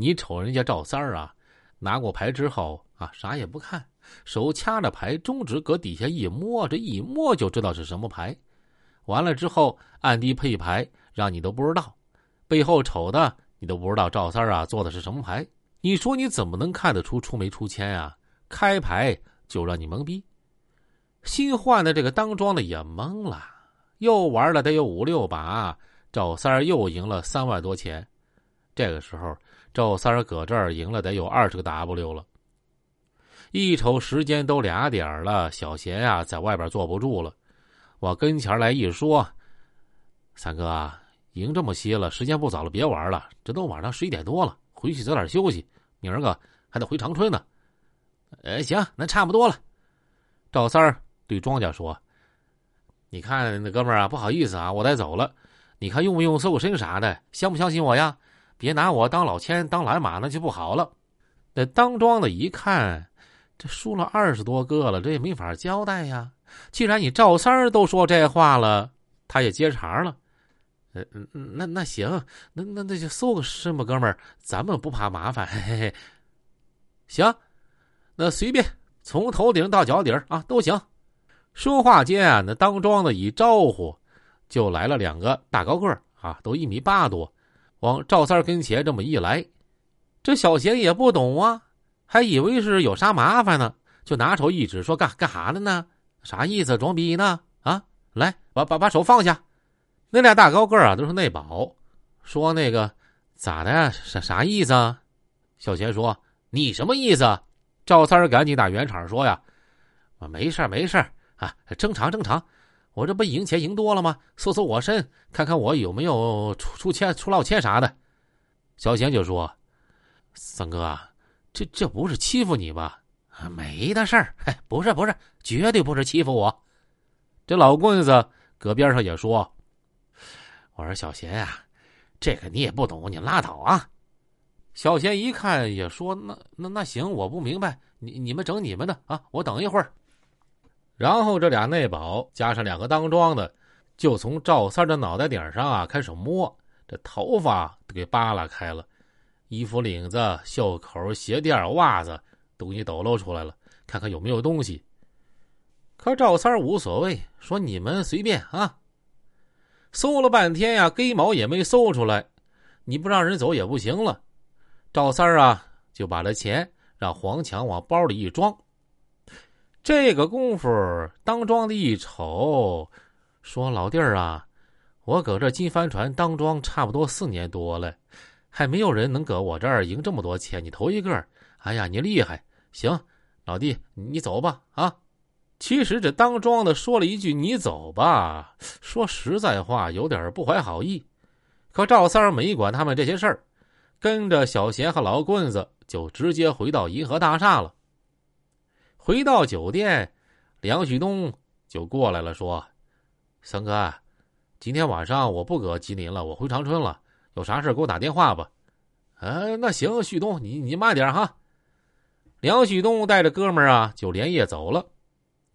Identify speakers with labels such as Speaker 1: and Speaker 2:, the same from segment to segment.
Speaker 1: 你瞅人家赵三儿啊，拿过牌之后啊，啥也不看，手掐着牌，中指搁底下一摸，这一摸就知道是什么牌。完了之后，暗地配牌，让你都不知道，背后瞅的你都不知道赵三儿啊做的是什么牌。你说你怎么能看得出出没出千啊？开牌就让你懵逼。新换的这个当庄的也懵了，又玩了得有五六把，赵三儿又赢了三万多钱。这个时候，赵三儿搁这儿赢了得有二十个 W 了。一瞅时间都俩点了，小贤啊在外边坐不住了，往跟前来一说：“三哥啊，赢这么些了，时间不早了，别玩了，这都晚上十一点多了，回去早点休息，明儿个还得回长春呢。”哎，行，那差不多了。赵三儿对庄家说：“你看那哥们儿啊，不好意思啊，我得走了。你看用不用搜个身啥的？相不相信我呀？别拿我当老千，当懒马，那就不好了。”那当庄的一看，这输了二十多个了，这也没法交代呀。既然你赵三儿都说这话了，他也接茬了。呃，那那行，那那那就搜个身吧，哥们儿，咱们不怕麻烦。嘿嘿嘿，行。那随便从头顶到脚底啊都行。说话间啊，那当庄的一招呼，就来了两个大高个啊，都一米八多，往赵三跟前这么一来。这小贤也不懂啊，还以为是有啥麻烦呢，就拿手一指，说干干啥的呢？啥意思？装逼呢？啊，来，把把把手放下。那俩大高个啊，都是内保，说那个咋的？啥啥意思啊？小贤说：“你什么意思？”赵三赶紧打圆场说：“呀，啊，没事没事啊，正常正常。我这不赢钱赢多了吗？搜搜我身，看看我有没有出出欠出老千啥的。”小贤就说：“三哥，这这不是欺负你吧？没的事儿，不是不是，绝对不是欺负我。”这老棍子搁边上也说：“我说小贤呀，这个你也不懂，你拉倒啊。”小贤一看也说：“那那那行，我不明白，你你们整你们的啊，我等一会儿。”然后这俩内保加上两个当庄的，就从赵三的脑袋顶上啊开始摸，这头发都给扒拉开了，衣服领子、袖口、鞋垫、袜子都给你抖露出来了，看看有没有东西。可赵三无所谓，说：“你们随便啊。”搜了半天呀，根毛也没搜出来，你不让人走也不行了。赵三啊，就把这钱让黄强往包里一装。这个功夫，当庄的一瞅，说：“老弟儿啊，我搁这金帆船当庄差不多四年多了，还没有人能搁我这儿赢这么多钱，你头一个。哎呀，你厉害！行，老弟，你走吧。啊，其实这当庄的说了一句‘你走吧’，说实在话，有点不怀好意。可赵三儿没管他们这些事儿。”跟着小贤和老棍子就直接回到银河大厦了。回到酒店，梁旭东就过来了，说：“三哥，今天晚上我不搁吉林了，我回长春了。有啥事给我打电话吧。”“呃，那行，旭东，你你慢点哈。”梁旭东带着哥们儿啊，就连夜走了。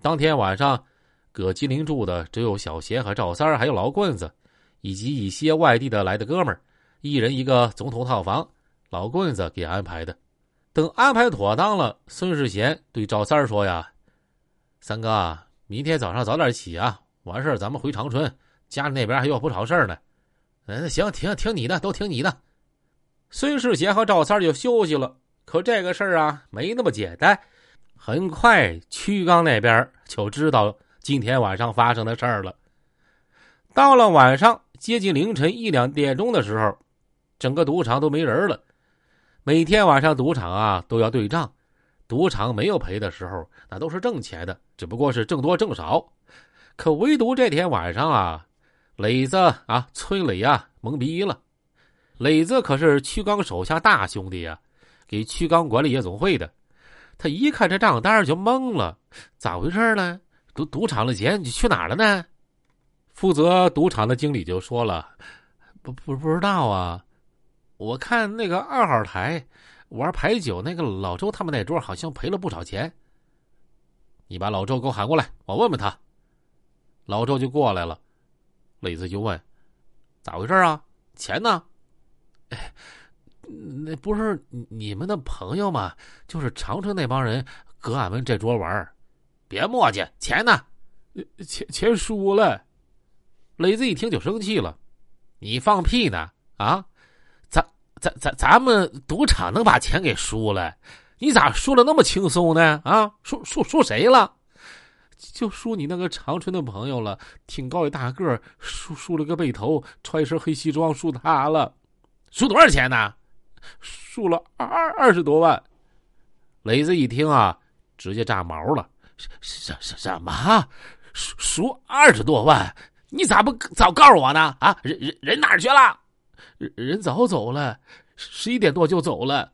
Speaker 1: 当天晚上，搁吉林住的只有小贤和赵三还有老棍子，以及一些外地的来的哥们儿。一人一个总统套房，老棍子给安排的。等安排妥当了，孙世贤对赵三说：“呀，三哥，明天早上早点起啊，完事儿咱们回长春，家里那边还有不少事儿呢。”嗯，行，听听你的，都听你的。孙世贤和赵三就休息了。可这个事儿啊，没那么简单。很快，曲刚那边就知道今天晚上发生的事儿了。到了晚上接近凌晨一两点钟的时候。整个赌场都没人了，每天晚上赌场啊都要对账，赌场没有赔的时候，那都是挣钱的，只不过是挣多挣少。可唯独这天晚上啊，磊子啊，崔磊啊，懵逼了。磊子可是曲刚手下大兄弟呀，给曲刚管理夜总会的。他一看这账单就懵了，咋回事呢？赌赌场的钱你去哪了呢？负责赌场的经理就说了：“不不不知道啊。”我看那个二号台玩牌九，那个老周他们那桌好像赔了不少钱。你把老周给我喊过来，我问问他。老周就过来了，磊子就问：“咋回事啊？钱呢？”那不是你们的朋友吗？就是长春那帮人搁俺们这桌玩别磨叽，钱呢？
Speaker 2: 钱钱输了。
Speaker 1: 磊子一听就生气了：“你放屁呢？啊，咱咱咱们赌场能把钱给输了？你咋输了那么轻松呢？啊，输输输谁了？
Speaker 2: 就输你那个长春的朋友了，挺高一大个，输输了个背头，穿一身黑西装，输他了。
Speaker 1: 输多少钱呢？
Speaker 2: 输了二二十多万。
Speaker 1: 磊子一听啊，直接炸毛了：什什什什么？输输二十多万？你咋不早告诉我呢？啊，人人人哪儿去了？
Speaker 2: 人早走了，十一点多就走了。